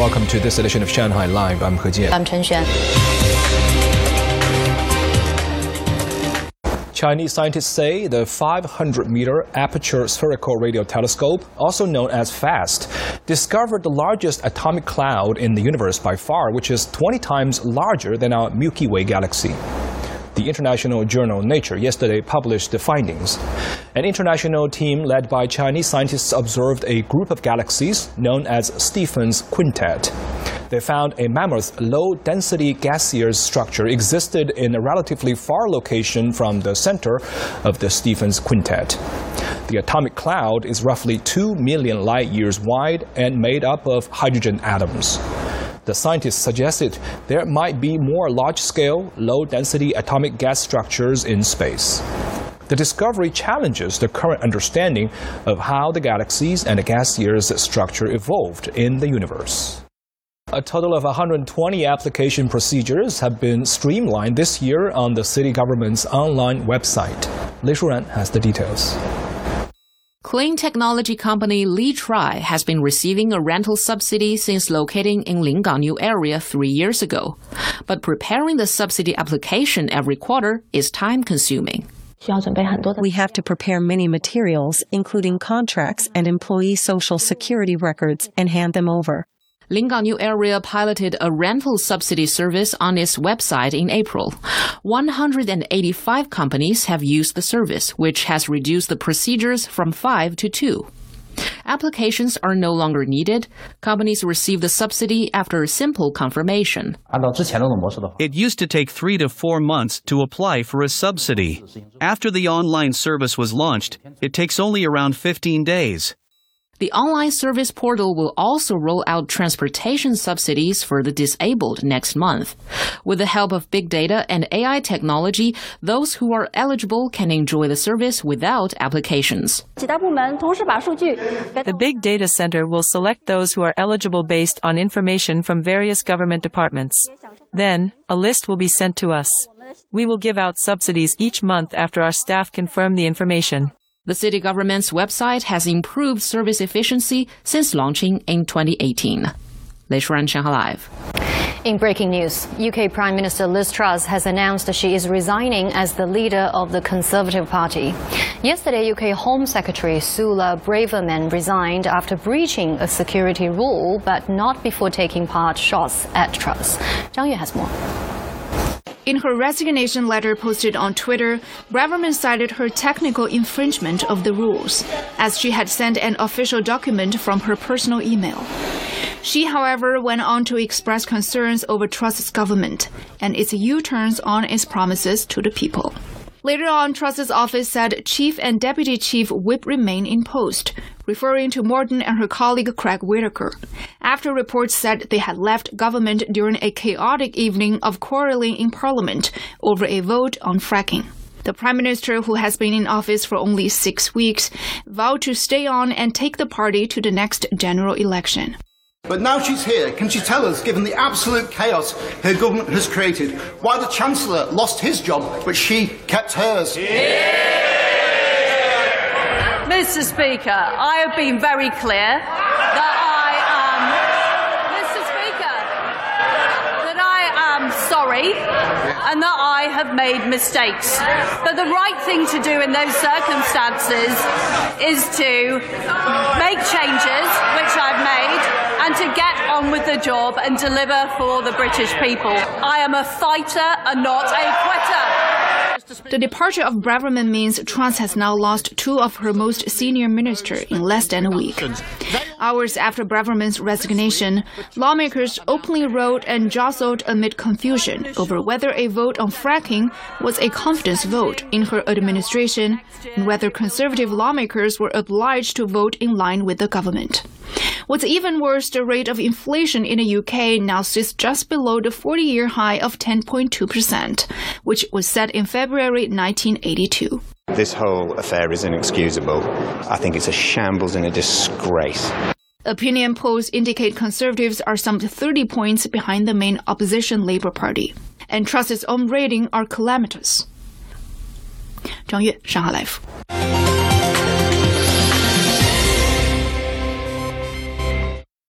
Welcome to this edition of Shanghai Live. I'm He Jian. I'm Chen Xuan. Chinese scientists say the 500 meter aperture spherical radio telescope, also known as FAST, discovered the largest atomic cloud in the universe by far, which is 20 times larger than our Milky Way galaxy. The international journal Nature yesterday published the findings. An international team led by Chinese scientists observed a group of galaxies known as Stephan's Quintet. They found a mammoth low density gaseous structure existed in a relatively far location from the center of the Stephan's Quintet. The atomic cloud is roughly 2 million light years wide and made up of hydrogen atoms. The scientists suggested there might be more large scale, low density atomic gas structures in space. The discovery challenges the current understanding of how the galaxies and the gaseous structure evolved in the universe. A total of 120 application procedures have been streamlined this year on the city government's online website. Lei Shuran has the details. Clean technology company Li Tri has been receiving a rental subsidy since locating in Lingang New area three years ago. But preparing the subsidy application every quarter is time consuming. We have to prepare many materials, including contracts and employee social security records, and hand them over. Lingang New area piloted a rental subsidy service on its website in April. 185 companies have used the service, which has reduced the procedures from five to two. Applications are no longer needed. Companies receive the subsidy after a simple confirmation. It used to take three to four months to apply for a subsidy. After the online service was launched, it takes only around 15 days. The online service portal will also roll out transportation subsidies for the disabled next month. With the help of big data and AI technology, those who are eligible can enjoy the service without applications. The big data center will select those who are eligible based on information from various government departments. Then, a list will be sent to us. We will give out subsidies each month after our staff confirm the information. The city government's website has improved service efficiency since launching in 2018. Lei Shuran, Shanghai Live. In breaking news, UK Prime Minister Liz Truss has announced that she is resigning as the leader of the Conservative Party. Yesterday, UK Home Secretary Suella Braverman resigned after breaching a security rule, but not before taking part shots at Truss. Zhang Yue has more. In her resignation letter posted on Twitter, Braverman cited her technical infringement of the rules, as she had sent an official document from her personal email. She, however, went on to express concerns over Truss's government and its U-turns on its promises to the people. Later on, Truss's office said chief and deputy chief whip remain in post, referring to Morton and her colleague Craig Whittaker, after reports said they had left government during a chaotic evening of quarreling in Parliament over a vote on fracking. The Prime Minister, who has been in office for only six weeks, vowed to stay on and take the party to the next general election. But now she's here, can she tell us, given the absolute chaos her government has created, why the Chancellor lost his job but she kept hers? Mr. Speaker, I have been very clear that I am. Mr. Speaker, that I am sorry and that I have made mistakes. But the right thing to do in those circumstances is to make changes, which I've made, and to get on with the job and deliver for the British people. I am a fighter and not a quitter. The departure of Braverman means Truss has now lost two of her most senior ministers in less than a week. Hours after Braverman's resignation, lawmakers openly wrote and jostled amid confusion over whether a vote on fracking was a confidence vote in her administration and whether conservative lawmakers were obliged to vote in line with the government. What's even worse, the rate of inflation in the UK now sits just below the 40 year high of 10.2%, which was set in February 1982. This whole affair is inexcusable. I think it's a shambles and a disgrace. Opinion polls indicate Conservatives are some 30 points behind the main opposition Labour Party, and Truss's own rating are calamitous. 张悦，上海 Life。